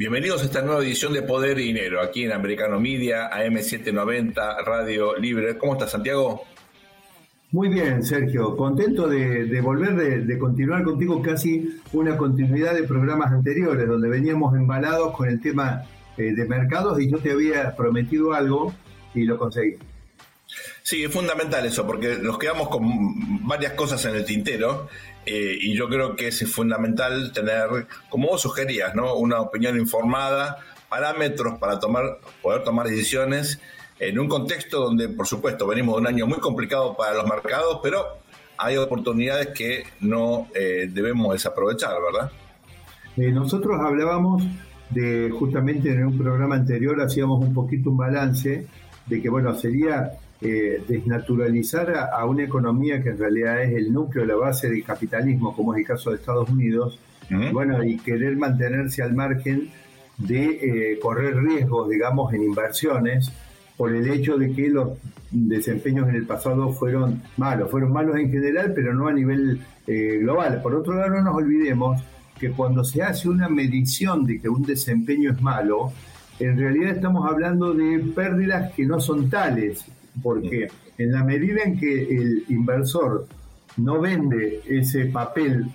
Bienvenidos a esta nueva edición de Poder y Dinero, aquí en Americano Media, AM790, Radio Libre. ¿Cómo estás, Santiago? Muy bien, Sergio. Contento de, volver, de, continuar contigo casi una continuidad de programas anteriores, donde veníamos embalados con el tema eh, de mercados y yo te había prometido algo y lo conseguí. Sí, es fundamental eso, porque nos quedamos con varias cosas en el tintero eh, y yo creo que es fundamental tener, como vos sugerías, ¿no? una opinión informada, parámetros para tomar, poder tomar decisiones en un contexto donde, por supuesto, venimos de un año muy complicado para los mercados, pero hay oportunidades que no eh, debemos desaprovechar, ¿verdad? Eh, nosotros hablábamos de, justamente en un programa anterior, hacíamos un poquito un balance de que, bueno, sería eh, desnaturalizar a, una economía que en realidad es el núcleo, la base del capitalismo, como es el caso de Estados Unidos, bueno, y querer mantenerse al margen de eh, correr riesgos, digamos, en inversiones, por el hecho de que los desempeños en el pasado fueron malos, fueron malos en general, pero no a nivel eh, global. Por otro lado, no nos olvidemos que cuando se hace una medición de que un desempeño es malo, en realidad estamos hablando de pérdidas que no son tales, porque en la medida en que el inversor no vende ese papel,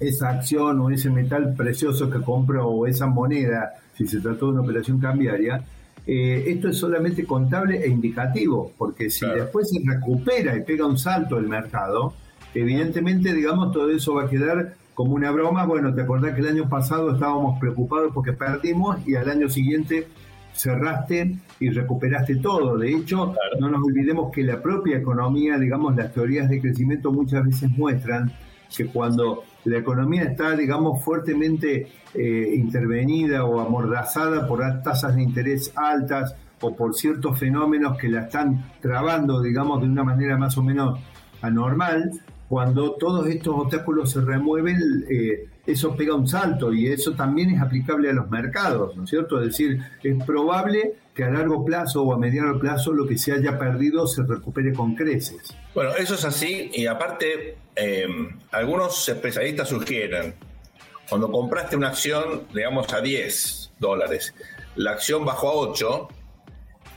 esa acción o ese metal precioso que compró o esa moneda, si se trató de una operación cambiaria, eh, esto es solamente contable e indicativo, porque si después se recupera y pega un salto el mercado, evidentemente, digamos, todo eso va a quedar como una broma. Bueno, te acordás que el año pasado estábamos preocupados porque perdimos y al año siguiente cerraste y recuperaste todo. De hecho, no nos olvidemos que la propia economía, digamos, las teorías de crecimiento muchas veces muestran que cuando la economía está, digamos, fuertemente eh, intervenida o amordazada por tasas de interés altas o por ciertos fenómenos que la están trabando, digamos, de una manera más o menos anormal, cuando todos estos obstáculos se remueven, eh, eso pega un salto y eso también es aplicable a los mercados, ¿no es cierto? Es decir, es probable que a largo plazo o a mediano plazo lo que se haya perdido se recupere con creces. Bueno, eso es así y aparte em, algunos especialistas sugieren, cuando compraste una acción, digamos, a 10 dólares, la acción bajó a 8,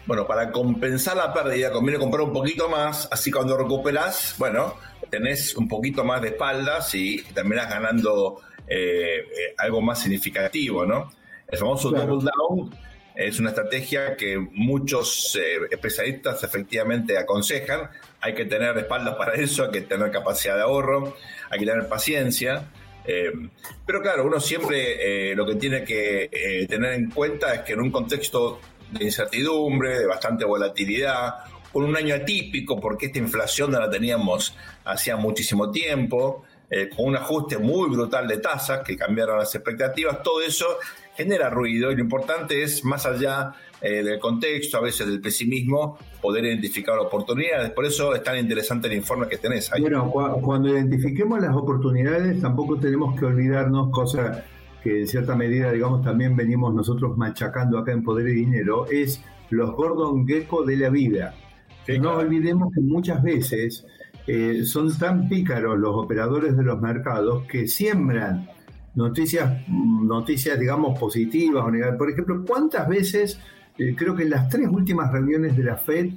bueno, para compensar la pérdida conviene comprar un poquito más, así cuando recuperas, bueno, tenés un poquito más de espaldas y terminás ganando eh, eh, algo más significativo, ¿no? El famoso double down es una estrategia que muchos eh, especialistas efectivamente aconsejan. Hay que tener espaldas para eso, hay que tener capacidad de ahorro, hay que tener paciencia. pero claro, uno siempre lo que tiene que tener en cuenta es que en un contexto de incertidumbre, de bastante volatilidad, con un año atípico, porque esta inflación no la teníamos hacía muchísimo tiempo, eh, con un ajuste muy brutal de tasas que cambiaron las expectativas, todo eso genera ruido y lo importante es, más allá eh, del contexto, a veces del pesimismo, poder identificar oportunidades. Por eso es tan interesante el informe que tenés ahí. Bueno, cuando identifiquemos las oportunidades, tampoco tenemos que olvidarnos, cosa que en cierta medida, digamos, también venimos nosotros machacando acá en Poder y Dinero, es los Gordon Gecko de la vida no olvidemos que muchas veces eh, son tan pícaros los operadores de los mercados que siembran noticias, noticias digamos, positivas o negativas. Por ejemplo, ¿cuántas veces, eh, creo que en las tres últimas reuniones de la FED,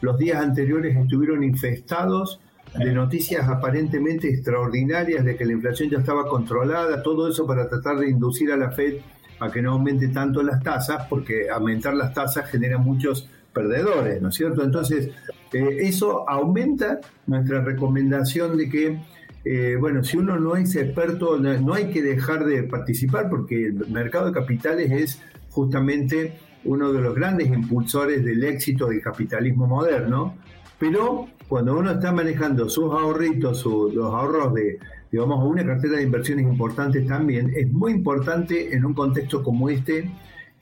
los días anteriores estuvieron infestados de noticias aparentemente extraordinarias de que la inflación ya estaba controlada, todo eso para tratar de inducir a la Fed a que no aumente tanto las tasas, porque aumentar las tasas genera muchos perdedores, ¿no es cierto? Entonces, eh, eso aumenta nuestra recomendación de que, eh, bueno, si uno no es experto, no, hay que dejar de participar porque el mercado de capitales es justamente uno de los grandes impulsores del éxito del capitalismo moderno, pero cuando uno está manejando sus ahorritos, los ahorros de, digamos, una cartera de inversiones importantes también, es muy importante en un contexto como este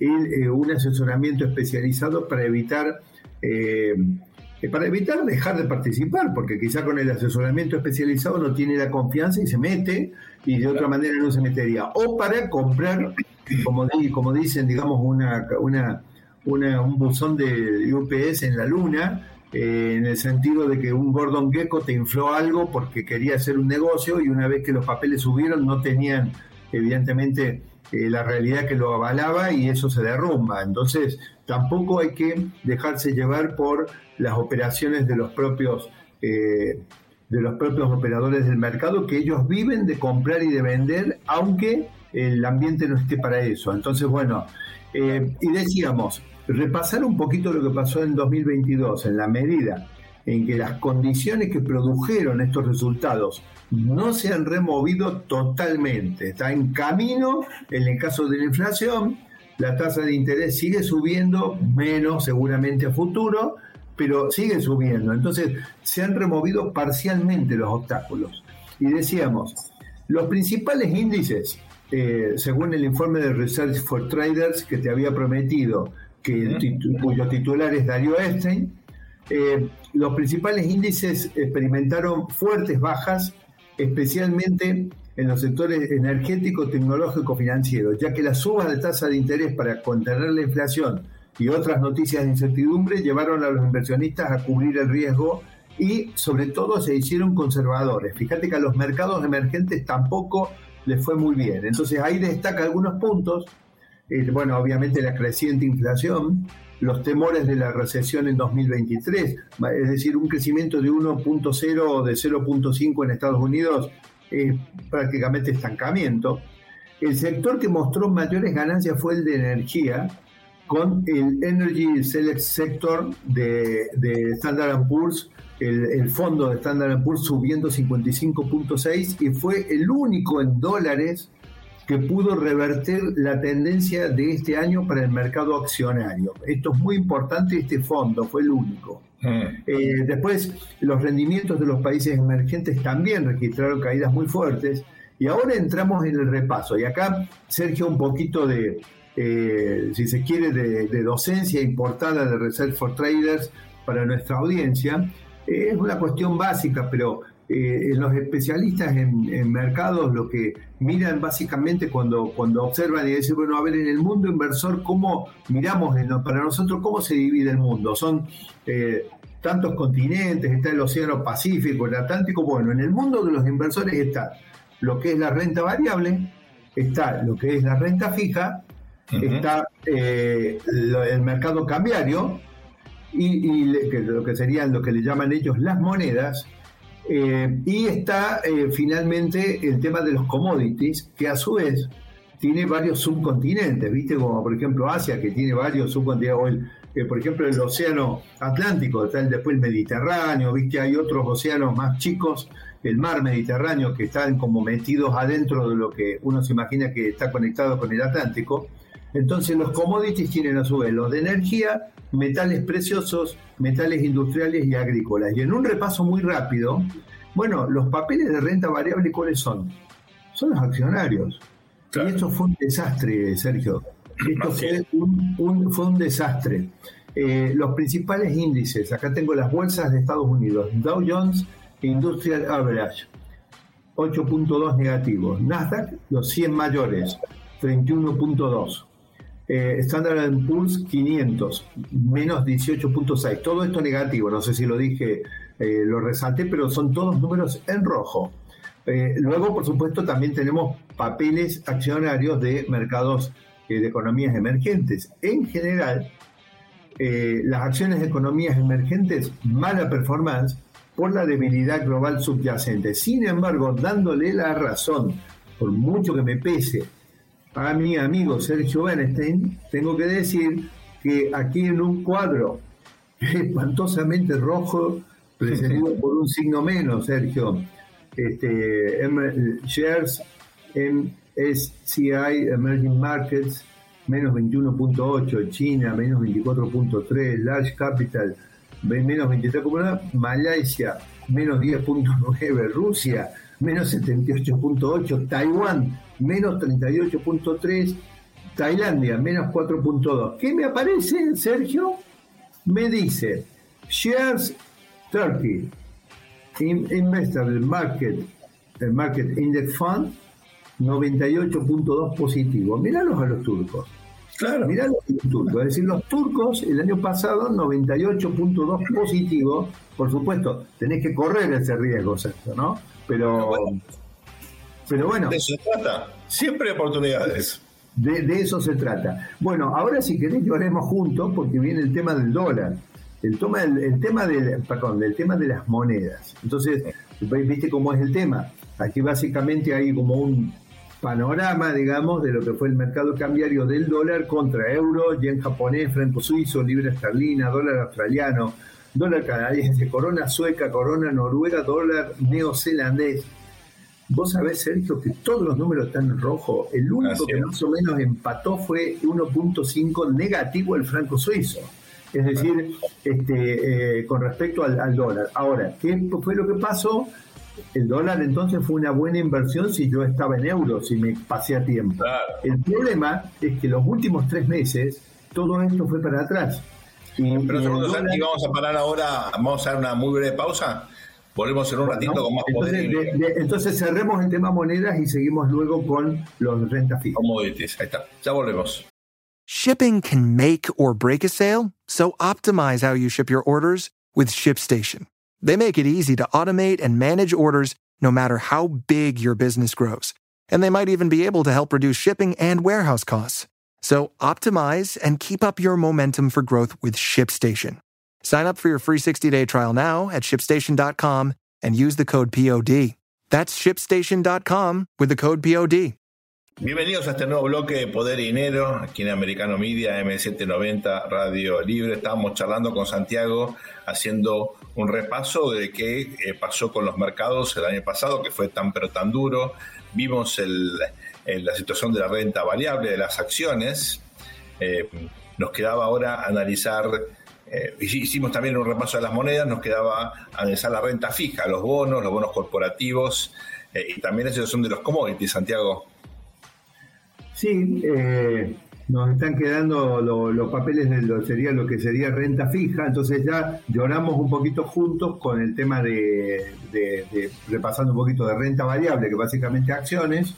eh, un asesoramiento especializado para evitar eh, para evitar dejar de participar, porque quizá con el asesoramiento especializado no tiene la confianza y se mete y de otra manera no se metería. O para comprar, como, como dicen, digamos, una, una, un buzón de UPS en la luna, eh, en el sentido de que un Gordon Gecko te infló algo porque quería hacer un negocio y una vez que los papeles subieron no tenían, evidentemente, eh, la realidad que lo avalaba y eso se derrumba. Entonces, tampoco hay que dejarse llevar por las operaciones de los propios eh, de los propios operadores del mercado que ellos viven de comprar y de vender aunque el ambiente no esté para eso entonces bueno y decíamos repasar un poquito lo que pasó en 2022 en la medida en que las condiciones que produjeron estos resultados no se han removido totalmente. Está en camino, en el caso de la inflación, la tasa de interés sigue subiendo, menos seguramente a futuro, pero sigue subiendo. Entonces, se han removido parcialmente los obstáculos. Y decíamos, los principales índices, eh, según el informe de Research for Traders que te había prometido, que cuyo titular es Dario Estein, eh, los principales índices experimentaron fuertes bajas, especialmente en los sectores energético, tecnológico, financiero, ya que las subas de tasa de interés para contener la inflación y otras noticias de incertidumbre llevaron a los inversionistas a cubrir el riesgo y sobre todo se hicieron conservadores. Fíjate que a los mercados emergentes tampoco les fue muy bien. Entonces ahí destaca algunos puntos. Bueno, obviamente la creciente inflación, los temores de la recesión en 2023, es decir, un crecimiento de 1.0 o de 0.5 en Estados Unidos es prácticamente estancamiento. El sector que mostró mayores ganancias fue el de energía, con el Energy Select Sector de, de Standard Poor's, el, el, fondo de Standard Poor's subiendo 55.6 y fue el único en dólares que pudo revertir la tendencia de este año para el mercado accionario. Esto es muy importante, este fondo fue el único. Mm. Eh, después, los rendimientos de los países emergentes también registraron caídas muy fuertes. Y ahora entramos en el repaso. Y acá, Sergio, un poquito de, eh, si se quiere, de, docencia importada de Research for Traders para nuestra audiencia. Eh, es una cuestión básica, pero eh, los especialistas en, mercados lo que miran básicamente cuando, cuando observan y dicen, bueno, a ver, en el mundo inversor, ¿cómo miramos para nosotros cómo se divide el mundo? Son eh, tantos continentes, está el Océano Pacífico, el Atlántico. Bueno, en el mundo de los inversores está lo que es la renta variable, está lo que es la renta fija, está eh, el mercado cambiario y, lo que serían lo que le llaman ellos las monedas, eh, y está eh, finalmente el tema de los commodities, que a su vez tiene varios subcontinentes, ¿viste? Como por ejemplo Asia, que tiene varios subcontinentes, o el, eh, por ejemplo el Océano Atlántico, está el, después el Mediterráneo, ¿viste? Hay otros océanos más chicos, el mar Mediterráneo, que están como metidos adentro de lo que uno se imagina que está conectado con el Atlántico. Entonces los commodities tienen a su vez los de energía, metales preciosos, metales industriales y agrícolas. Y en un repaso muy rápido, bueno, los papeles de renta variable, ¿cuáles son? Son los accionarios. Y esto fue un desastre, Sergio. Esto fue un, fue un desastre. Eh, los principales índices, acá tengo las bolsas de Estados Unidos, Dow Jones Industrial Average, 8.2 negativos. Nasdaq, los 100 mayores, 31.2 eh, Standard Poor's 500, menos 18.6. Todo esto negativo, no sé si lo dije, eh, lo resalté, pero son todos números en rojo. Eh, luego, por supuesto, también tenemos papeles accionarios de mercados de economías emergentes. En general, las acciones de economías emergentes, mala performance por la debilidad global subyacente. Sin embargo, dándole la razón, por mucho que me pese, a mi amigo Sergio Bernstein, tengo que decir que aquí en un cuadro espantosamente rojo, precedido por un signo menos, Sergio, este, shares MSCI Emerging Markets, menos 21.8, China, menos 24.3, Large Capital, menos 23.1, Malaysia, menos 10.9, Rusia, menos 78.8, Taiwán, menos 38.3, Tailandia, menos 4.2. ¿Qué me aparece, Sergio? Me dice, shares Turkey, investor market, el market index fund, 98.2 positivo. Míralos a los turcos. Claro. A los turcos. Es decir, los turcos el año pasado 98.2 positivo. Por supuesto, tenés que correr ese riesgo, ¿no? Pero, pero bueno. De eso se trata. Siempre oportunidades. De, eso se trata. Bueno, ahora si querés que oremos juntos, porque viene el tema del dólar. El, toma, el, tema del, perdón, del tema de las monedas. Entonces, viste cómo es el tema. Aquí básicamente hay como un panorama, digamos, de lo que fue el mercado cambiario del dólar contra euro, yen japonés, franco suizo, libra esterlina, dólar australiano, dólar canadiense, corona sueca, corona noruega, dólar neozelandés. Vos sabés, Sergio, que todos los números están en rojo. El único que más o menos empató fue 1.5 negativo el franco suizo. Es decir, este, eh, con respecto al, al dólar. Ahora, ¿qué fue lo que pasó? el dólar entonces fue una buena inversión si yo estaba en euros, si me pasé a tiempo. El problema es que los últimos tres meses todo esto fue para atrás. Y, Pero segundo, Santi, vamos a parar ahora, vamos a hacer una muy breve pausa. Volvemos en un ratito con más entonces, poder. entonces cerremos el tema monedas y seguimos luego con los rentas fijas. Commodities, ahí está. Ya volvemos. Shipping can make or break a sale, so optimize how you ship your orders with ShipStation. They make it easy to automate and manage orders no matter how big your business grows. And they might even be able to help reduce shipping and warehouse costs. So optimize and keep up your momentum for growth with ShipStation. Sign up for your free 60-day trial now at shipstation.com and use the code POD. That's shipstation.com with the code POD. Bienvenidos a este nuevo bloque de Poder y Dinero, aquí en Americano Media, M790 Radio Libre. Estábamos charlando con Santiago, haciendo un repaso de qué eh, pasó con los mercados el año pasado, que fue tan pero tan duro. Vimos la situación de la renta variable, de las acciones. Eh, nos quedaba ahora analizar, eh, hicimos también un repaso de las monedas, nos quedaba analizar la renta fija, los bonos, los bonos corporativos y también la situación de los commodities, Santiago. Sí, eh, nos están quedando los papeles de lo, sería lo que sería renta fija, entonces ya lloramos un poquito juntos con el tema de, repasando un poquito de renta variable, que básicamente acciones,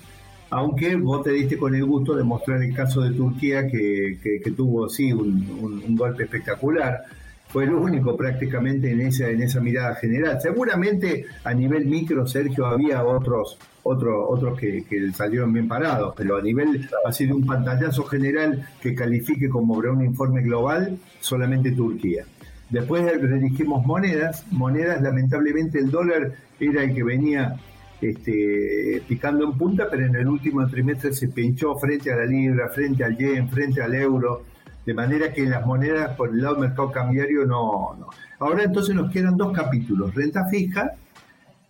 aunque vos te diste con el gusto de mostrar el caso de Turquía que, tuvo sí un, golpe espectacular. Fue el único prácticamente en esa, en esa mirada general. Seguramente a nivel micro, Sergio, había otros otros otros que, salieron bien parados, pero a nivel ha sido un pantallazo general que califique como un informe global solamente Turquía. Después redigimos monedas, monedas lamentablemente el dólar era el que venía este, picando en punta, pero en el último trimestre se pinchó frente a la libra, frente al yen, frente al euro, de manera que las monedas por el lado del mercado cambiario no. Ahora entonces nos quedan dos capítulos, renta fija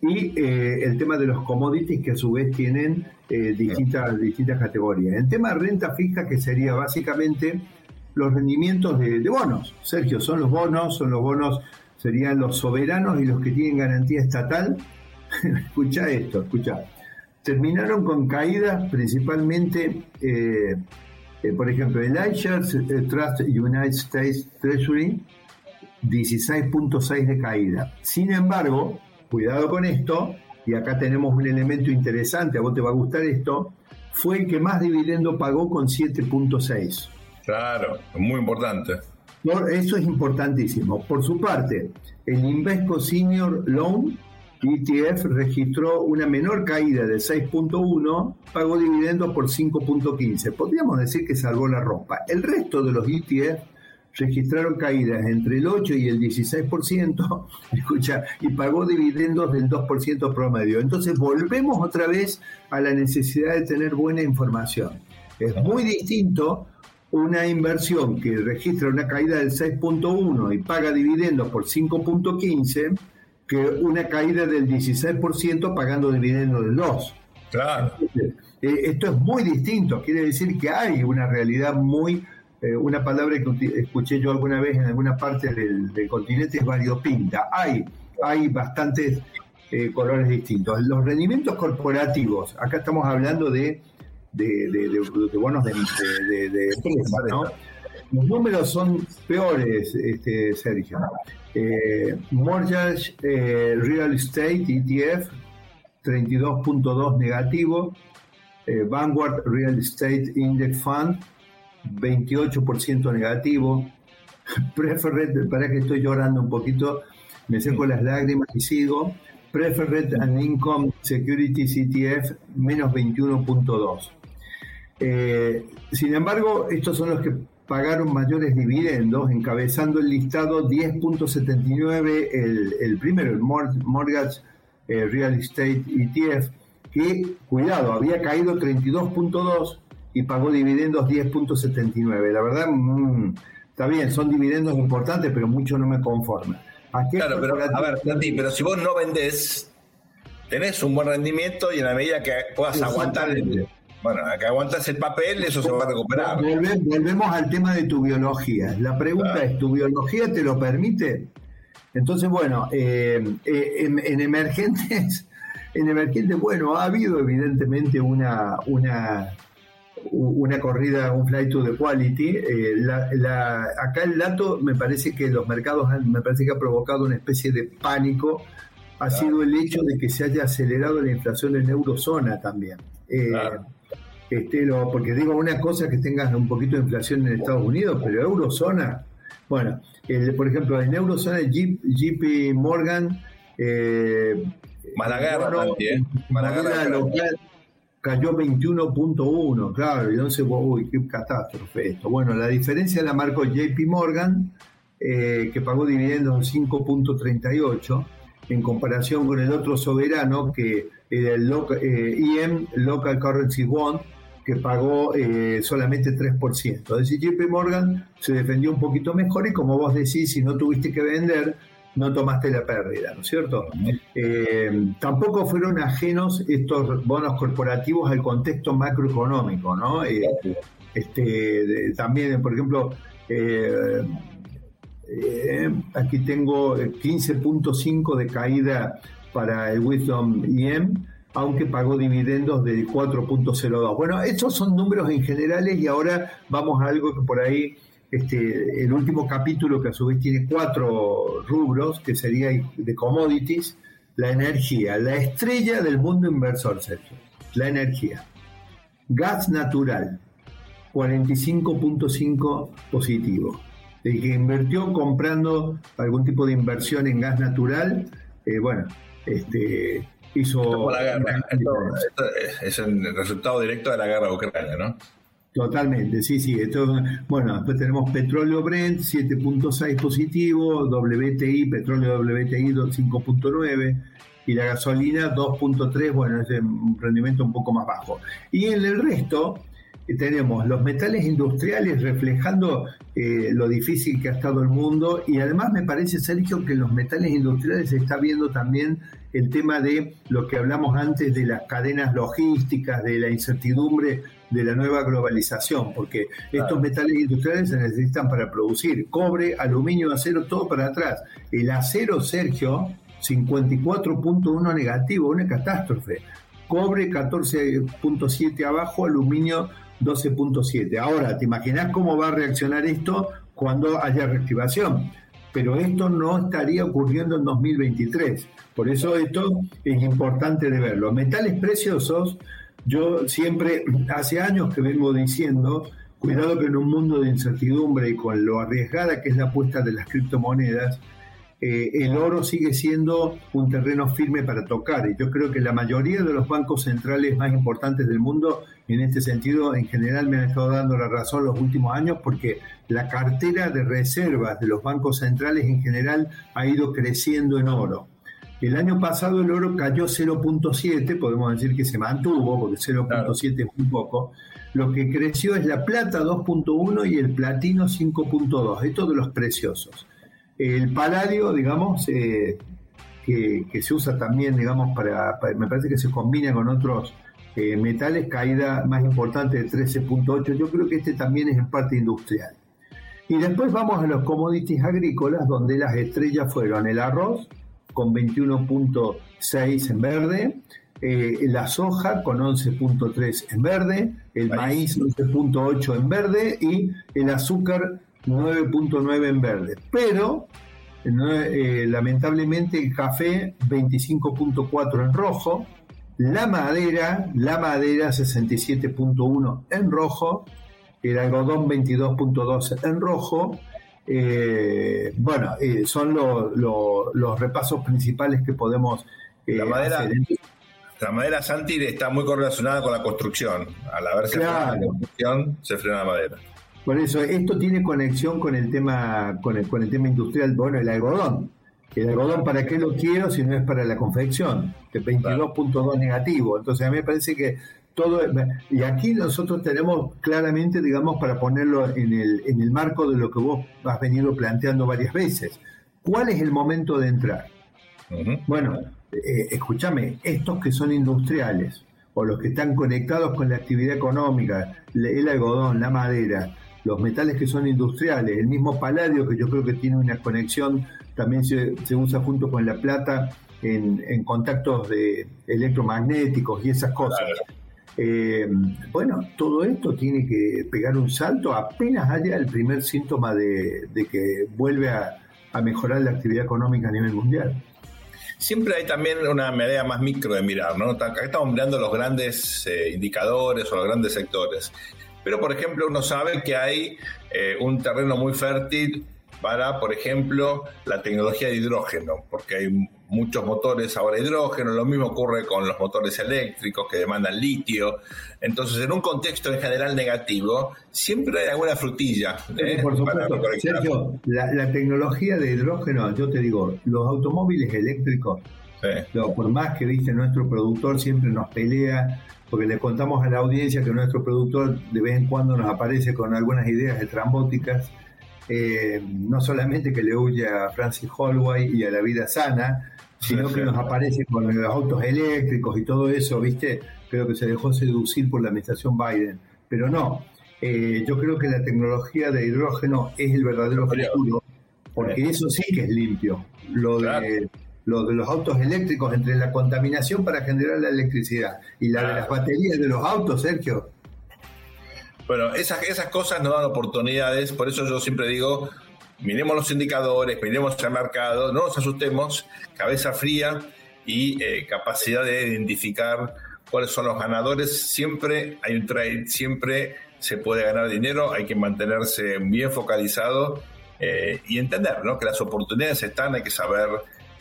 y eh, el tema de los commodities que a su vez tienen eh, distintas, distintas categorías. El tema de renta fija que sería básicamente los rendimientos de, bonos. Sergio, son los bonos, son los bonos, serían los soberanos y los que tienen garantía estatal. escucha esto, escucha. Terminaron con caídas principalmente, eh, por ejemplo, el iShares Trust United States Treasury, 16.6 de caída. Sin embargo, cuidado con esto, y acá tenemos un elemento interesante, a vos te va a gustar esto, fue el que más dividendo pagó con 7.6. Claro, muy importante. Eso es importantísimo. Por su parte, el Invesco Senior Loan ETF registró una menor caída de 6.1, pagó dividendos por 5.15. Podríamos decir que salvó la ropa. El resto de los ETF registraron caídas entre el 8 y el 16%, escucha, y pagó dividendos del 2% promedio. Entonces volvemos otra vez a la necesidad de tener buena información. Es muy distinto una inversión que registra una caída del 6.1 y paga dividendos por 5.15 que una caída del 16% pagando dividendos del 2. Claro. Eh, esto es muy distinto, quiere decir que hay una realidad muy eh, una palabra que escuché yo alguna vez en alguna parte del, continente es variopinta. Hay, hay bastantes eh, colores distintos. Los rendimientos corporativos, acá estamos hablando de de, bonos de, empresas, ¿no? Los números son peores, este, Sergio. Eh, Mortgage eh, Real Estate ETF 32.2 negativo. Eh, Vanguard Real Estate Index Fund 28% negativo. Preferred, para que estoy llorando un poquito, me seco las lágrimas y sigo. Preferred and Income Securities ETF menos 21.2. Eh, sin embargo, estos son los que pagaron mayores dividendos, encabezando el listado 10.79 el, el, primero, el Mortgage eh, Real Estate ETF, que, cuidado, había caído 32.2 y pagó dividendos 10.79. La verdad, mm, está bien, son dividendos importantes, pero mucho no me conforma. Claro, pero a ver, pero si vos no vendés, tenés un buen rendimiento y en la medida que puedas aguantar el, bueno, acá aguantas el papel, eso se va a recuperar. volvemos al tema de tu biología. La pregunta es, ¿tu biología te lo permite? Entonces, bueno, eh, eh, en, emergentes, en emergentes, bueno, ha habido evidentemente una, una, una corrida, un flight to the quality. Eh, la, acá el dato me parece que los mercados me parece que ha provocado una especie de pánico. Ha sido el hecho de que se haya acelerado la inflación en eurozona también. Este, porque digo una cosa que tengas un poquito de inflación en Estados Unidos, pero eurozona, bueno, por ejemplo, en eurozona JP Morgan, eh, ¿eh? local cayó 21.1, claro, y entonces, uy, qué catástrofe esto. Bueno, la diferencia la marcó JP Morgan, eh, que pagó dividendos 5.38, en comparación con el otro soberano, que era el IM, eh, Local Currency Bond, que pagó eh, solamente 3%. Es decir, JP Morgan se defendió un poquito mejor y como vos decís, si no tuviste que vender, no tomaste la pérdida, ¿no es cierto? Eh, tampoco fueron ajenos estos bonos corporativos al contexto macroeconómico, ¿no? Eh, este, también, por ejemplo, aquí tengo 15.5 de caída para el Wisdom IM aunque pagó dividendos de 4.02. Bueno, estos son números en generales y ahora vamos a algo que por ahí, este, el último capítulo que a su vez tiene cuatro rubros, que sería de commodities, la energía, la estrella del mundo inversor, Sergio, la energía. Gas natural, 45.5 positivo. El que invirtió comprando algún tipo de inversión en gas natural, eh, bueno, este, hizo... es el resultado directo de la guerra de Ucrania, ¿no? Totalmente, sí, sí. Esto, bueno, después tenemos petróleo Brent 7.6 positivo, WTI, petróleo WTI 5.9 y la gasolina 2.3, bueno, es un rendimiento un poco más bajo. Y en el resto, tenemos los metales industriales reflejando eh, lo difícil que ha estado el mundo y además me parece, Sergio, que en los metales industriales se está viendo también el tema de lo que hablamos antes de las cadenas logísticas, de la incertidumbre de la nueva globalización, porque estos metales industriales se necesitan para producir cobre, aluminio, acero, todo para atrás. El acero, Sergio, 54.1 negativo, una catástrofe. Cobre 14.7 abajo, aluminio 12.7. Ahora, ¿te imaginas cómo va a reaccionar esto cuando haya reactivación? Pero esto no estaría ocurriendo en 2023. Por eso esto es importante de verlo. Metales preciosos, yo siempre, hace años que vengo diciendo, cuidado que en un mundo de incertidumbre y con lo arriesgada que es la apuesta de las criptomonedas, eh, el oro sigue siendo un terreno firme para tocar. Y yo creo que la mayoría de los bancos centrales más importantes del mundo, en este sentido, en general me han estado dando la razón los últimos años porque la cartera de reservas de los bancos centrales en general ha ido creciendo en oro. El año pasado el oro cayó 0.7, podemos decir que se mantuvo, porque 0.7 es muy poco. Lo que creció es la plata 2.1 y el platino 5.2, esto de los preciosos. El paladio, digamos, eh, que, se usa también, digamos, para, me parece que se combina con otros eh, metales, caída más importante de 13.8. Yo creo que este también es en parte industrial. Y después vamos a los commodities agrícolas, donde las estrellas fueron el arroz, con 21.6 en verde, eh, la soja con 11.3 en verde, el maíz 11.8 en verde y el azúcar 9.9 en verde. Pero eh, lamentablemente el café 25.4 en rojo, la madera, la madera 67.1 en rojo, el algodón 22.2 en rojo. Eh, bueno, eh, son los repasos principales que podemos la madera, La madera Santi está muy correlacionada con la construcción. Al haberse claro. la construcción, se frena la madera. Por eso, esto tiene conexión con el tema, con el, con el tema industrial, bueno, el algodón. El algodón, ¿para qué lo quiero si no es para la confección? De 22.2 negativo. Entonces, a mí me parece que todo. Y aquí nosotros tenemos claramente, digamos, para ponerlo en el, en el marco de lo que vos has venido planteando varias veces. ¿Cuál es el momento de entrar? Bueno, eh, escúchame, estos que son industriales o los que están conectados con la actividad económica, el algodón, la madera, los metales que son industriales, el mismo paladio que yo creo que tiene una conexión, también se, usa junto con la plata en, contactos de electromagnéticos y esas cosas. Eh, bueno, todo esto tiene que pegar un salto apenas haya el primer síntoma de, que vuelve a, mejorar la actividad económica a nivel mundial. Siempre hay también una medida más micro de mirar, ¿no? Acá estamos mirando los grandes eh, indicadores o los grandes sectores. Pero, por ejemplo, uno sabe que hay eh, un terreno muy fértil para, por ejemplo, la tecnología de hidrógeno, porque hay muchos motores ahora hidrógeno, lo mismo ocurre con los motores eléctricos que demandan litio. Entonces, en un contexto en general negativo, siempre hay alguna frutilla. ¿eh? por supuesto. Sergio, la, tecnología de hidrógeno, yo te digo, los automóviles eléctricos, por más que viste nuestro productor siempre nos pelea porque le contamos a la audiencia que nuestro productor de vez en cuando nos aparece con algunas ideas estrambóticas, eh, no solamente que le huye a Francis Holway y a la vida sana, sino que nos aparece con los autos eléctricos y todo eso, ¿viste? Creo que se dejó seducir por la administración Biden, pero no. Eh, yo creo que la tecnología de hidrógeno es el verdadero futuro, porque eso sí que es limpio. Lo de lo de los autos eléctricos entre la contaminación para generar la electricidad y la de las baterías de los autos, Sergio. Bueno, esas, esas cosas nos dan oportunidades, por eso yo siempre digo, miremos los indicadores, miremos el mercado, no nos asustemos, cabeza fría y eh, capacidad de identificar cuáles son los ganadores. Siempre hay un trade, siempre se puede ganar dinero, hay que mantenerse bien focalizado eh, y entender que las oportunidades están, hay que saber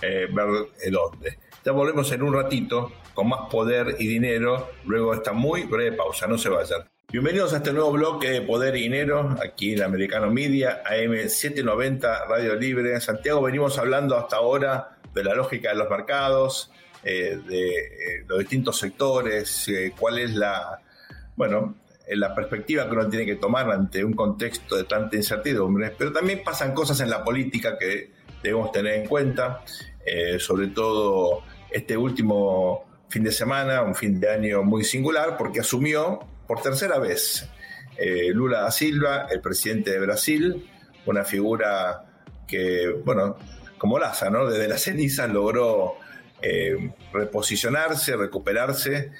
eh, ver dónde. Ya volvemos en un ratito con más poder y dinero, luego de esta muy breve pausa, no se vayan. Bienvenidos a este nuevo bloque de Poder y Dinero, aquí en Americano Media, AM790, Radio Libre. En Santiago venimos hablando hasta ahora de la lógica de los mercados, eh, de eh, los distintos sectores, cuál es la, bueno, la perspectiva que uno tiene que tomar ante un contexto de tanta incertidumbre, pero también pasan cosas en la política que debemos tener en cuenta. Eh, sobre todo este último fin de semana, un fin de año muy singular, porque asumió por tercera vez eh, Lula da Silva, el presidente de Brasil, una figura que, bueno, como Laza, ¿no? Desde las cenizas logró eh, reposicionarse, recuperarse,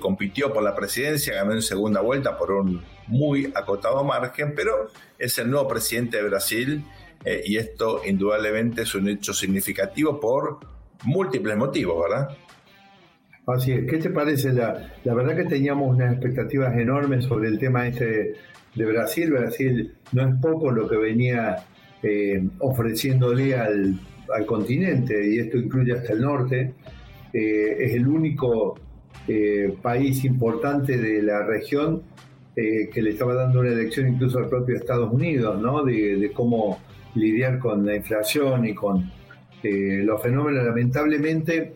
compitió por la presidencia, ganó en segunda vuelta por un muy acotado margen, pero es el nuevo presidente de Brasil eh, y esto indudablemente es un hecho significativo por múltiples motivos, ¿verdad? Así es. ¿Qué te parece? La, la verdad que teníamos unas expectativas enormes sobre el tema este de Brasil. Brasil no es poco lo que venía eh, ofreciéndole al, al, continente, y esto incluye hasta el norte. Eh, es el único país importante de la región que le estaba dando una elección incluso al propio Estados Unidos, ¿no? De cómo lidiar con la inflación y con eh, los fenómenos, lamentablemente,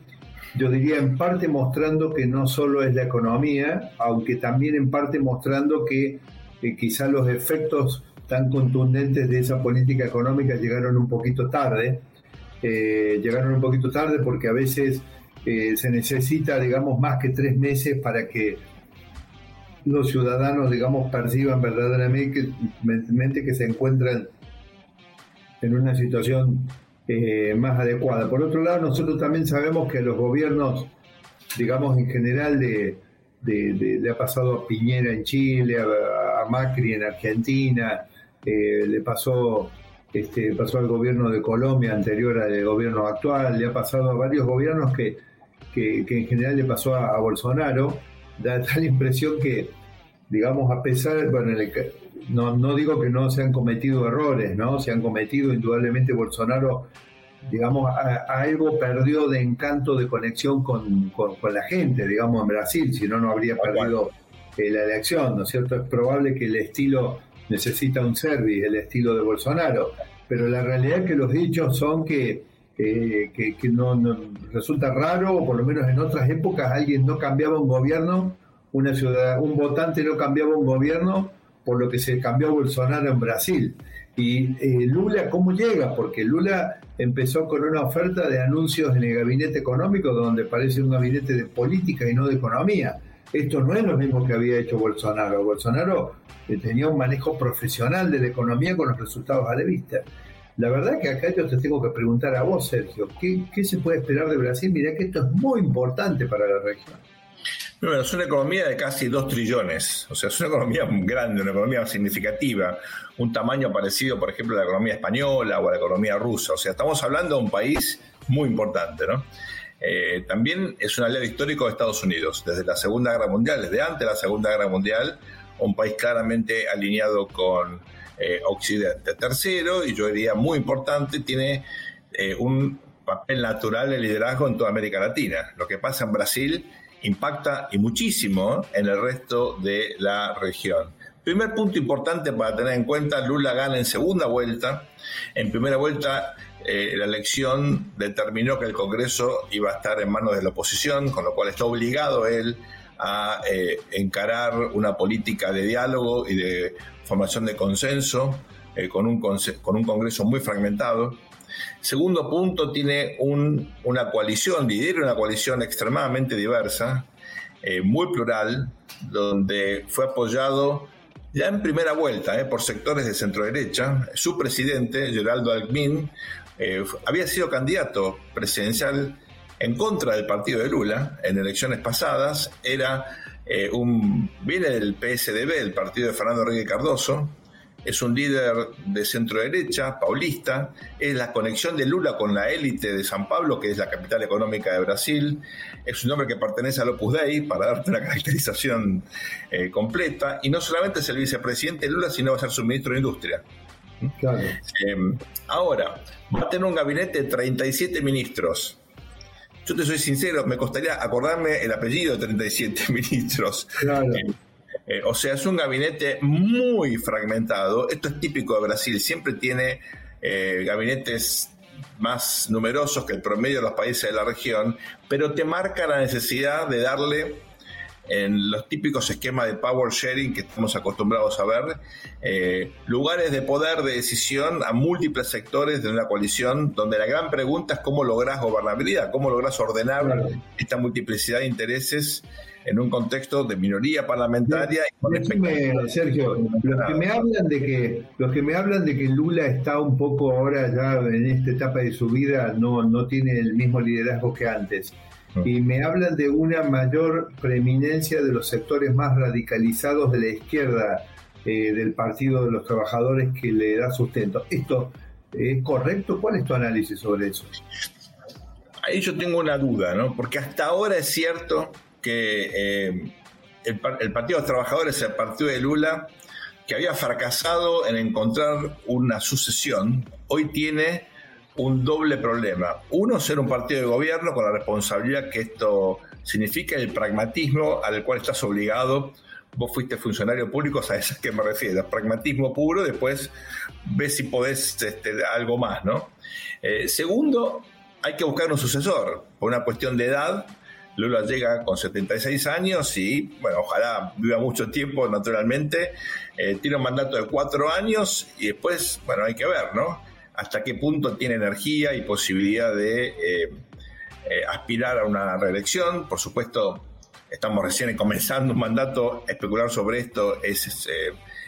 yo diría en parte mostrando que no solo es la economía, aunque también en parte mostrando que eh, quizás los efectos tan contundentes de esa política económica llegaron un poquito tarde, eh, llegaron un poquito tarde porque a veces se necesita, digamos, más que tres meses para que los ciudadanos, digamos, perciban verdaderamente que se encuentran en una situación eh, más adecuada. Por otro lado, nosotros también sabemos que los gobiernos digamos, en general le ha pasado a Piñera en Chile, a, Macri en Argentina, eh, le pasó, este, pasó al gobierno de Colombia anterior al gobierno actual, le ha pasado a varios gobiernos que, que, en general le pasó a, Bolsonaro. Da tal impresión que, digamos, a pesar, bueno, no, no digo que no se han cometido errores, ¿no? Se han cometido, indudablemente Bolsonaro digamos, algo perdió de encanto, de conexión con, con, la gente, digamos, en Brasil, si no, no habría perdido eh, la elección, ¿no es cierto? Es probable que el estilo necesita un service, el estilo de Bolsonaro, pero la realidad es que los dichos son que, que, no, resulta raro, o por lo menos en otras épocas alguien no cambiaba un gobierno, una ciudad, un votante no cambiaba un gobierno por lo que se cambió Bolsonaro en Brasil. Y eh, Lula, ¿cómo llega? Porque Lula empezó con una oferta de anuncios en el gabinete económico, donde parece un gabinete de política y no de economía. Esto no es lo mismo que había hecho Bolsonaro. Bolsonaro eh, tenía un manejo profesional de la economía con los resultados a la vista. La verdad que acá yo te tengo que preguntar a vos, Sergio, ¿qué, se puede esperar de Brasil? Mirá que esto es muy importante para la región. Bueno, es una economía de casi 2 trillones, o sea, es una economía grande, una economía significativa, un tamaño parecido, por ejemplo, a la economía española o a la economía rusa, o sea, estamos hablando de un país muy importante, ¿no? Eh, también es un aliado histórico de Estados Unidos, desde la Segunda Guerra Mundial, desde antes de la Segunda Guerra Mundial, un país claramente alineado con eh, Occidente. Tercero, y yo diría muy importante, tiene eh, un papel natural de liderazgo en toda América Latina. Lo que pasa en Brasil impacta y muchísimo en el resto de la región. Primer punto importante para tener en cuenta, Lula gana en segunda vuelta. En primera vuelta eh, la elección determinó que el Congreso iba a estar en manos de la oposición, con lo cual está obligado él a eh, encarar una política de diálogo y de formación de consenso eh, con, un con un Congreso muy fragmentado. Segundo punto, tiene una coalición, lidera una coalición extremadamente diversa, eh, muy plural, donde fue apoyado ya en primera vuelta eh, por sectores de centro derecha. Su presidente, Geraldo Alckmin, eh, había sido candidato presidencial en contra del partido de Lula en elecciones pasadas. Era un, viene del PSDB, el partido de Fernando Enrique Cardoso, es un líder de centro derecha, paulista, es la conexión de Lula con la élite de San Pablo, que es la capital económica de Brasil, es un hombre que pertenece al Opus Dei, para darte una caracterización eh, completa, y no solamente es el vicepresidente Lula, sino va a ser su ministro de Industria. Eh, ahora, va a tener un gabinete de 37 ministros. Yo te soy sincero, me costaría acordarme el apellido de 37 ministros. Claro. Eh, eh, o sea, es un gabinete muy fragmentado. Esto es típico de Brasil. Siempre tiene eh, gabinetes más numerosos que el promedio de los países de la región, pero te marca la necesidad de darle en los típicos esquemas de power sharing que estamos acostumbrados a ver, eh, lugares de poder de decisión a múltiples sectores de una coalición, donde la gran pregunta es cómo logras gobernabilidad, cómo logras ordenar esta multiplicidad de intereses en un contexto de minoría parlamentaria. Sergio, los que me hablan de que los que me hablan de que Lula está un poco ahora ya en esta etapa de su vida no no tiene el mismo liderazgo que antes y me hablan de una mayor preeminencia de los sectores más radicalizados de la izquierda eh, del Partido de los Trabajadores que le da sustento. ¿Esto es correcto? ¿Cuál es tu análisis sobre eso? Ahí yo tengo una duda, ¿no? Porque hasta ahora es cierto que eh, el, Partido de los Trabajadores, el partido de Lula, que había fracasado en encontrar una sucesión, hoy tiene un doble problema. Uno, ser un partido de gobierno con la responsabilidad que esto significa, el pragmatismo al cual estás obligado. Vos fuiste funcionario público, sabes a qué me refiero. Pragmatismo puro, después ves si podés este, algo más, ¿no? Eh, segundo, hay que buscar un sucesor, por una cuestión de edad Lula llega con 76 años y, bueno, ojalá viva mucho tiempo, naturalmente. Eh, tiene un mandato de cuatro años y después, bueno, hay que ver, ¿no? Hasta qué punto tiene energía y posibilidad de eh, eh, aspirar a una reelección. Por supuesto, estamos recién comenzando un mandato, especular sobre esto es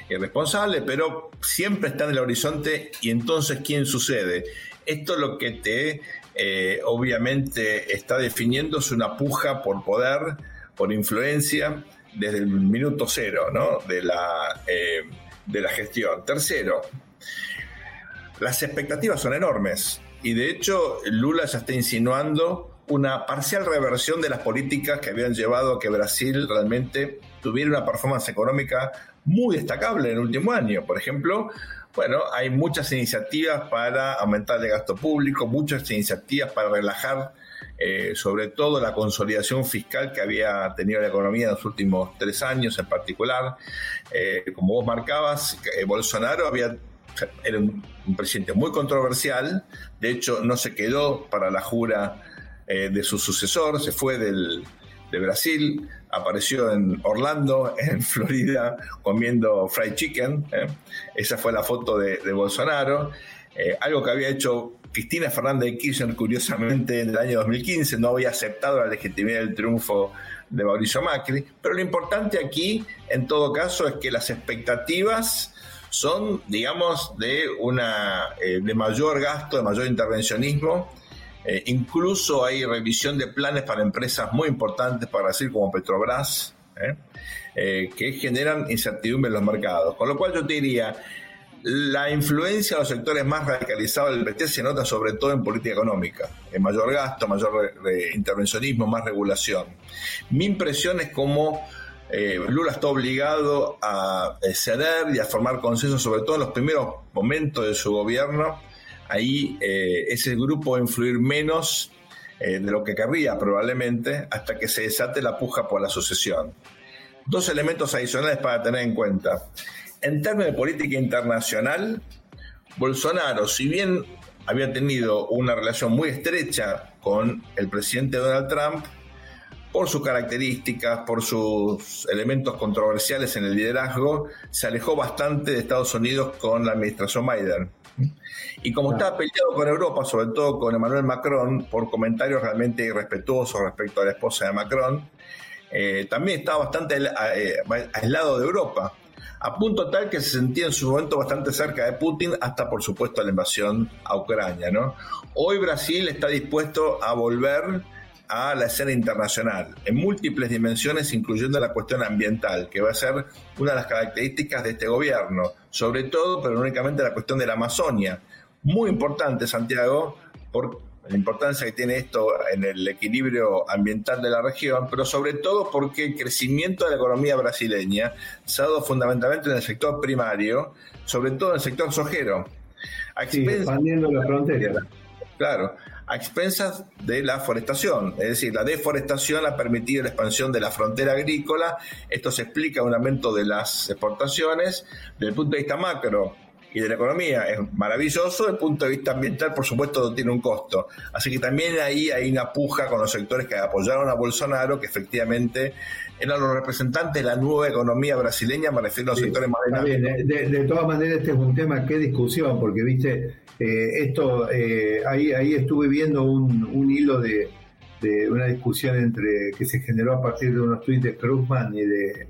irresponsable, pero siempre está en el horizonte y entonces, ¿quién sucede? Esto es lo que te eh, obviamente está definiéndose una puja por poder, por influencia, desde el minuto cero ¿no? de, la, eh, de la gestión. Tercero, las expectativas son enormes y de hecho Lula ya está insinuando una parcial reversión de las políticas que habían llevado a que Brasil realmente tuviera una performance económica muy destacable en el último año. Por ejemplo, bueno, hay muchas iniciativas para aumentar el gasto público, muchas iniciativas para relajar eh, sobre todo la consolidación fiscal que había tenido la economía en los últimos tres años en particular. Eh, como vos marcabas, eh, Bolsonaro había era un, presidente muy controversial, de hecho no se quedó para la jura de su sucesor, se fue del, de Brasil, apareció en Orlando, en Florida, comiendo fried chicken. ¿eh? Esa fue la foto de, Bolsonaro. Eh, algo que había hecho Cristina Fernández de Kirchner, curiosamente, en el año 2015, no había aceptado la legitimidad del triunfo de Mauricio Macri. Pero lo importante aquí, en todo caso, es que las expectativas son, digamos, de una eh, de mayor gasto, de mayor intervencionismo eh, incluso hay revisión de planes para empresas muy importantes para decir como Petrobras, ¿eh? Eh, que generan incertidumbre en los mercados. Con lo cual yo te diría, la influencia de los sectores más radicalizados del PT se nota sobre todo en política económica, en mayor gasto, mayor intervencionismo, más regulación. Mi impresión es como Lula está obligado a ceder y a formar consenso, sobre todo en los primeros momentos de su gobierno, ahí eh, ese grupo va a influir menos eh, de lo que querría probablemente hasta que se desate la puja por la sucesión. Dos elementos adicionales para tener en cuenta. En términos de política internacional, Bolsonaro, si bien había tenido una relación muy estrecha con el presidente Donald Trump, por sus características, por sus elementos controversiales en el liderazgo, se alejó bastante de Estados Unidos con la administración Biden. Y como estaba peleado con Europa, sobre todo con Emmanuel Macron, por comentarios realmente irrespetuosos respecto a la esposa de Macron, eh, también estaba bastante eh, aislado de Europa, a punto tal que se sentía en su momento bastante cerca de Putin, hasta por supuesto la invasión a Ucrania. ¿no? Hoy Brasil está dispuesto a volver a la escena internacional en múltiples dimensiones, incluyendo la cuestión ambiental, que va a ser una de las características de este gobierno, sobre todo, pero no únicamente la cuestión de la Amazonia. Muy importante, Santiago, por la importancia que tiene esto en el equilibrio ambiental de la región, pero sobre todo porque el crecimiento de la economía brasileña se ha dado fundamentalmente en el sector primario, sobre todo en el sector sojero. expandiendo la frontera. Claro, a expensas de la forestación. Es decir, la deforestación ha permitido la expansión de la frontera agrícola. Esto se explica un aumento de las exportaciones. Desde el punto de vista macro, y de la economía. Es maravilloso, desde el punto de vista ambiental, por supuesto, tiene un costo. Así que también ahí hay una puja con los sectores que apoyaron a Bolsonaro, que efectivamente eran los representantes de la nueva economía brasileña, me refiero a los sectores más de, de, todas maneras, este es un tema, qué discusión, porque viste, eh, esto, eh, ahí, ahí estuve viendo un, un hilo de, de, una discusión entre que se generó a partir de unos tweets de Krugman y de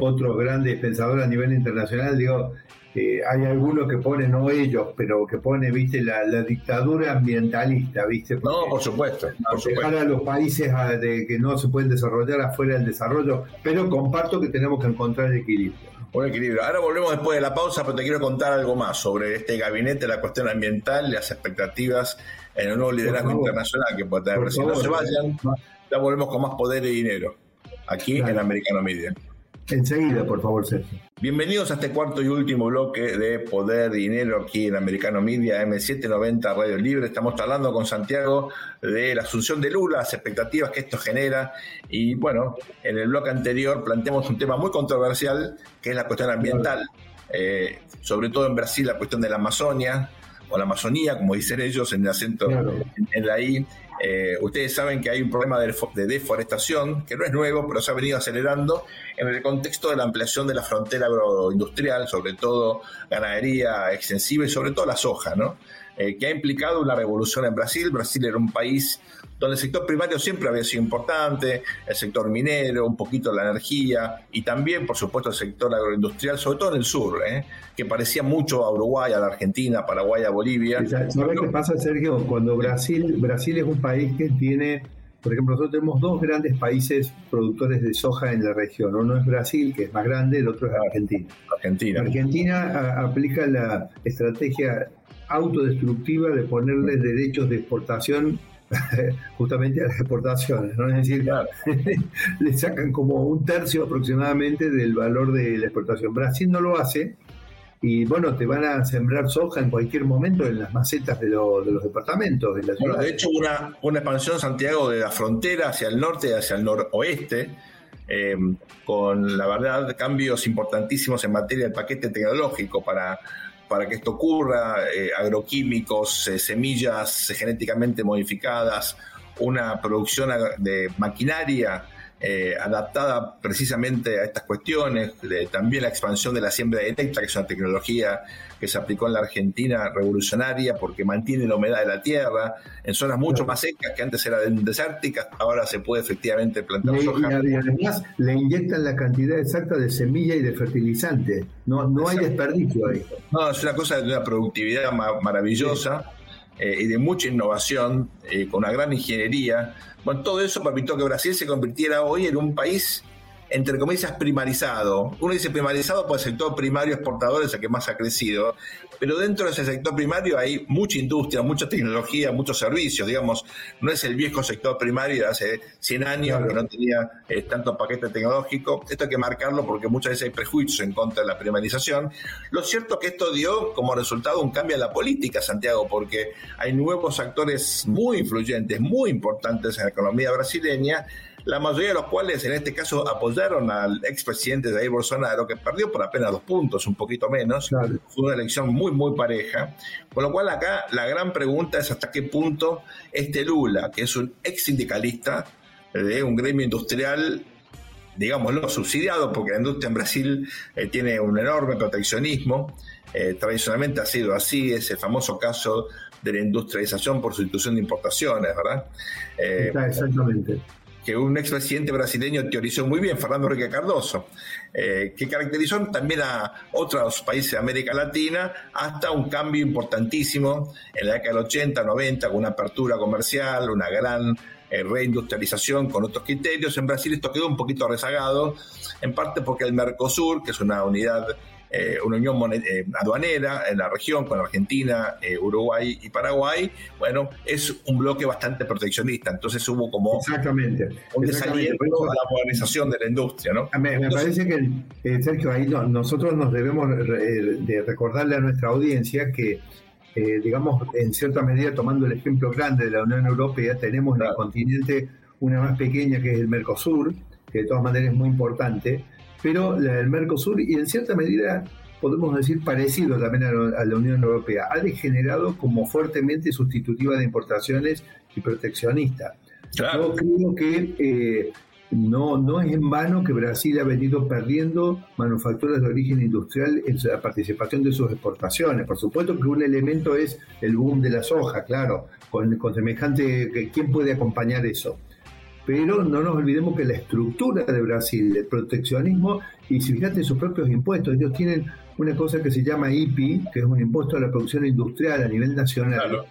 otros grandes pensadores a nivel internacional, digo, hay algunos que ponen, no ellos, pero que pone, viste, la, dictadura ambientalista, viste. no, por supuesto. Por dejar a los países de que no se pueden desarrollar afuera del desarrollo, pero comparto que tenemos que encontrar el equilibrio. Un equilibrio. Ahora volvemos después de la pausa, pero te quiero contar algo más sobre este gabinete, la cuestión ambiental, las expectativas en un nuevo liderazgo internacional que puede tener. Si no se vayan, ya volvemos con más poder y dinero aquí en Americano Media. Enseguida, por favor, Sergio. Bienvenidos a este cuarto y último bloque de Poder Dinero aquí en Americano Media M790 Radio Libre. Estamos hablando con Santiago de la asunción de Lula, las expectativas que esto genera. Y bueno, en el bloque anterior planteamos un tema muy controversial, que es la cuestión ambiental. Eh, sobre todo en Brasil, la cuestión de la Amazonia, o la Amazonía, como dicen ellos, en el acento en la I. Eh, ustedes saben que hay un problema de, deforestación que no es nuevo, pero se ha venido acelerando en el contexto de la ampliación de la frontera agroindustrial, sobre todo ganadería extensiva y sobre todo la soja, ¿no? Eh, que ha implicado una revolución en Brasil. Brasil era un país donde el sector primario siempre había sido importante, el sector minero, un poquito la energía y también, por supuesto, el sector agroindustrial, sobre todo en el sur, ¿eh? que parecía mucho a Uruguay, a la Argentina, Paraguay, a Bolivia. ¿Sabes qué pasa, Sergio? Cuando Brasil, Brasil es un país que tiene, por ejemplo, nosotros tenemos dos grandes países productores de soja en la región. Uno es Brasil, que es más grande, el otro es Argentina. Argentina. Argentina aplica la estrategia autodestructiva de ponerle derechos de exportación justamente a las exportaciones, ¿no? Es decir, le sacan como un tercio aproximadamente del valor de la exportación. Brasil no lo hace y bueno, te van a sembrar soja en cualquier momento en las macetas de, los departamentos. De, la bueno, de hecho, una, una expansión Santiago de la frontera hacia el norte y hacia el noroeste, eh, con la verdad cambios importantísimos en materia del paquete tecnológico para para que esto ocurra, eh, agroquímicos, eh, semillas genéticamente modificadas, una producción de maquinaria eh, adaptada precisamente a estas cuestiones, también la expansión de la siembra directa, que es una tecnología que se aplicó en la Argentina revolucionaria porque mantiene la humedad de la tierra en zonas mucho más secas que antes eran desérticas, ahora se puede efectivamente plantar soja. Y además le inyectan la cantidad exacta de semilla y de fertilizante, no, no hay desperdicio ahí. No, es una cosa de una productividad maravillosa. Eh, y de mucha innovación, eh, con una gran ingeniería. Bueno, todo eso permitió que Brasil se convirtiera hoy en un país entre comillas, primarizado. Uno dice primarizado por el sector primario exportador, es el que más ha crecido, pero dentro de ese sector primario hay mucha industria, mucha tecnología, muchos servicios, digamos, no es el viejo sector primario de hace 100 años que no tenía eh, tanto paquete tecnológico. Esto hay que marcarlo porque muchas veces hay prejuicios en contra de la primarización. Lo cierto es que esto dio como resultado un cambio en la política, Santiago, porque hay nuevos actores muy influyentes, muy importantes en la economía brasileña, la mayoría de los cuales en este caso apoyaron al expresidente Jair Bolsonaro, que perdió por apenas dos puntos, un poquito menos. Fue una elección muy, muy pareja. Con lo cual acá la gran pregunta es hasta qué punto este Lula, que es un ex sindicalista de un gremio industrial digámoslo, subsidiado, porque la industria en Brasil eh, tiene un enorme proteccionismo. Eh, tradicionalmente ha sido así, es el famoso caso de la industrialización por sustitución de importaciones, ¿verdad? Eh, exactamente que un expresidente brasileño teorizó muy bien, Fernando Enrique Cardoso, eh, que caracterizó también a otros países de América Latina hasta un cambio importantísimo en la década del 80, 90, con una apertura comercial, una gran eh, reindustrialización con otros criterios. En Brasil esto quedó un poquito rezagado, en parte porque el Mercosur, que es una unidad eh, una unión eh, aduanera en la región con Argentina, eh, Uruguay y Paraguay, bueno, es un bloque bastante proteccionista. Entonces hubo como exactamente, un desaliento a la modernización de la industria. ¿no? Me, parece que, Sergio, ahí nosotros nos debemos de recordarle a nuestra audiencia que digamos, en cierta medida, tomando el ejemplo grande de la Unión Europea, tenemos en el continente una más pequeña que es el Mercosur, que de todas maneras es muy importante, pero el Mercosur, y en cierta medida podemos decir parecido también a, la Unión Europea, ha degenerado como fuertemente sustitutiva de importaciones y proteccionista. Yo creo que eh, no, no es en vano que Brasil ha venido perdiendo manufacturas de origen industrial en la participación de sus exportaciones. Por supuesto que un elemento es el boom de la soja, claro, con, con semejante, ¿quién puede acompañar eso? Pero no nos olvidemos que la estructura de Brasil, el proteccionismo, y si fíjate sus propios impuestos, ellos tienen una cosa que se llama IPI, que es un impuesto a la producción industrial a nivel nacional.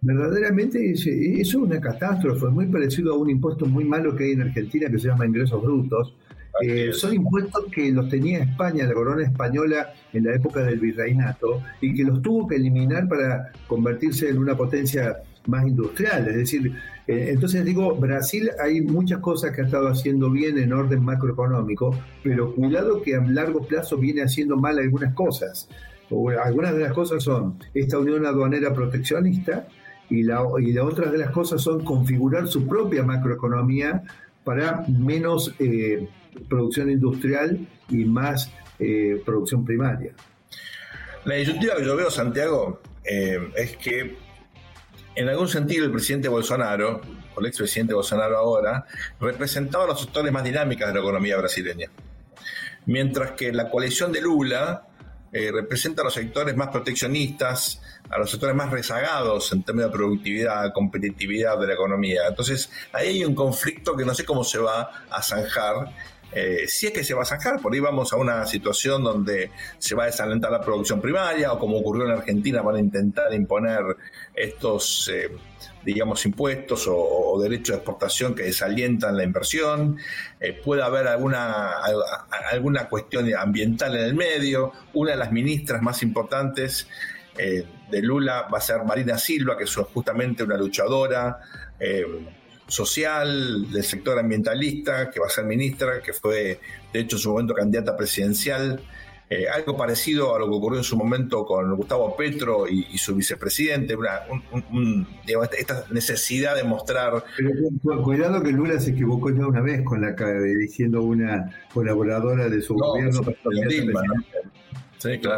Verdaderamente eso es una catástrofe, es muy parecido a un impuesto muy malo que hay en Argentina que se llama ingresos brutos. Eh, son impuestos que los tenía España, la corona española, en la época del virreinato, y que los tuvo que eliminar para convertirse en una potencia más industrial. Es decir, eh, entonces digo, Brasil hay muchas cosas que ha estado haciendo bien en orden macroeconómico, pero cuidado que a largo plazo viene haciendo mal algunas cosas. algunas de las cosas son esta unión aduanera proteccionista y, la, y otras de las cosas son configurar su propia macroeconomía para menos eh, producción industrial y más eh, producción primaria. La disyuntiva que yo veo, Santiago, es que en algún sentido el presidente Bolsonaro, o el expresidente Bolsonaro ahora, representaba los sectores más dinámicos de la economía brasileña. Mientras que la coalición de Lula eh, representa a los sectores más proteccionistas, a los sectores más rezagados en términos de productividad, competitividad de la economía. Entonces, ahí hay un conflicto que no sé cómo se va a zanjar. Eh, si es que se va a zanjar, por ahí vamos a una situación donde se va a desalentar la producción primaria o como ocurrió en Argentina van a intentar imponer estos eh, digamos, impuestos o, derechos de exportación que desalientan la inversión, eh, puede haber alguna, alguna cuestión ambiental en el medio, una de las ministras más importantes eh, de Lula va a ser Marina Silva, que es justamente una luchadora social del sector ambientalista, que va a ser ministra, que fue de hecho en su momento candidata presidencial eh, algo parecido a lo que ocurrió en su momento con Gustavo Petro y, su vicepresidente, una, esta necesidad de mostrar... Pero cuidado que Lula se equivocó ya una vez con la diciendo una colaboradora de su gobierno. ¿no?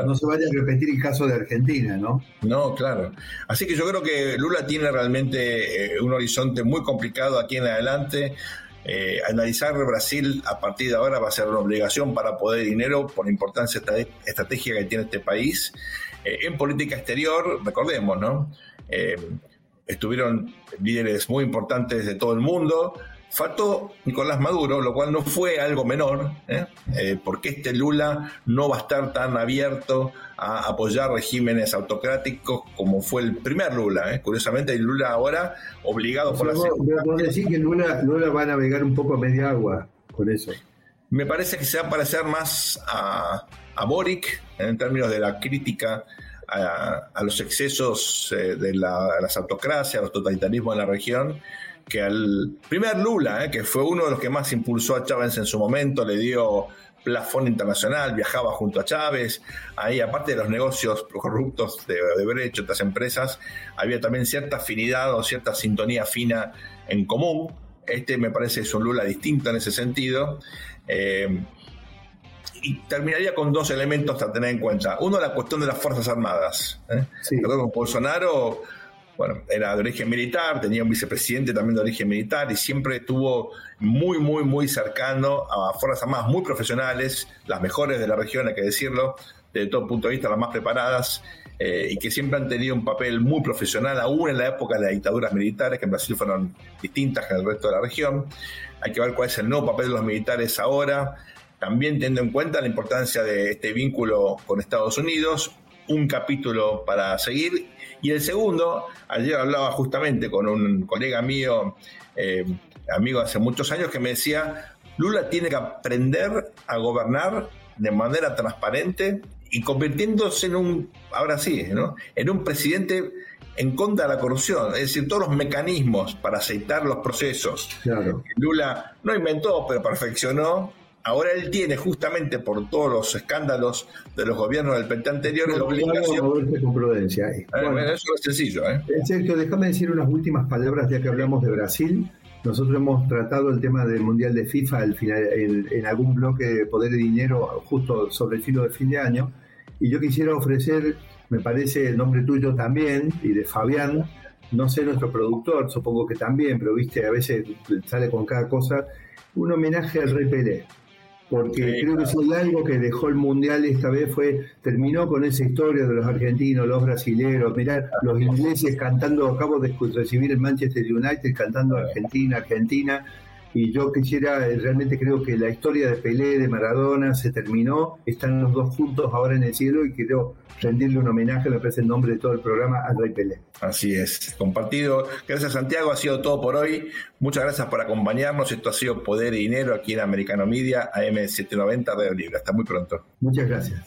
¿No? se vaya a repetir el caso de Argentina, ¿no? No, claro. Así que yo creo que Lula tiene realmente eh, un horizonte muy complicado aquí en adelante. Eh, analizar Brasil a partir de ahora va a ser una obligación para poder dinero por la importancia estratégica que tiene este país. Eh, en política exterior, recordemos, ¿no? Estuvieron líderes muy importantes de todo el mundo, Faltó Nicolás Maduro, lo cual no fue algo menor, ¿eh? Eh, porque este Lula no va a estar tan abierto a apoyar regímenes autocráticos como fue el primer Lula. ¿eh? Curiosamente, el Lula ahora, obligado por la... Vos decir que Lula, Lula va a navegar un poco a media agua con eso. Me parece que se va a parecer más a, a Boric en términos de la crítica a, los excesos de, la, de las autocracias, los totalitarismos en la región que al primer Lula, eh, que fue uno de los que más impulsó a Chávez en su momento, le dio plafón internacional, viajaba junto a Chávez, ahí aparte de los negocios corruptos de, de Brecht, otras empresas, había también cierta afinidad o cierta sintonía fina en común. Este me parece es un Lula distinto en ese sentido. Eh, y terminaría con dos elementos a tener en cuenta. Uno, la cuestión de las Fuerzas Armadas. ¿eh? con Bolsonaro bueno, era de origen militar, tenía un vicepresidente también de origen militar y siempre estuvo muy, muy, muy cercano a Fuerzas Armadas muy profesionales, las mejores de la región, hay que decirlo, desde todo punto de vista, las más preparadas, eh, y que siempre han tenido un papel muy profesional, aún en la época de las dictaduras militares, que en Brasil fueron distintas que en el resto de la región. Hay que ver cuál es el nuevo papel de los militares ahora, también teniendo en cuenta la importancia de este vínculo con Estados Unidos, un capítulo para seguir y el segundo, ayer hablaba justamente con un colega mío, eh, amigo hace muchos años, que me decía, Lula tiene que aprender a gobernar de manera transparente y convirtiéndose en un, ahora sí, ¿no? en un presidente en contra de la corrupción, es decir, todos los mecanismos para aceitar los procesos. Claro. Lula no inventó, pero perfeccionó, Ahora él tiene, justamente por todos los escándalos de los gobiernos del PT anterior, la obligación. con prudencia. Eh, bueno, eso es sencillo. ¿eh? Sergio, déjame decir unas últimas palabras ya que hablamos de Brasil. Nosotros hemos tratado el tema del Mundial de FIFA al final, en, algún bloque de Poder y Dinero justo sobre el filo de fin de año. Y yo quisiera ofrecer, me parece, el nombre tuyo también y de Fabián, no sé nuestro productor, supongo que también, pero viste, a veces sale con cada cosa, un homenaje al Rey Pelé porque creo que es algo que dejó el mundial esta vez fue terminó con esa historia de los argentinos, los brasileños, mirar los ingleses cantando, acabo de recibir el Manchester United cantando Argentina, Argentina, y yo quisiera, realmente creo que la historia de Pelé, de Maradona, se terminó, están los dos juntos ahora en el cielo y quiero rendirle un homenaje, me parece el nombre de todo el programa, al Rey Pelé. Así es, compartido. Gracias Santiago, ha sido todo por hoy. Muchas gracias por acompañarnos. Esto ha sido Poder y Dinero aquí en Americano Media, AM790 Radio Libre. Hasta muy pronto. Muchas gracias.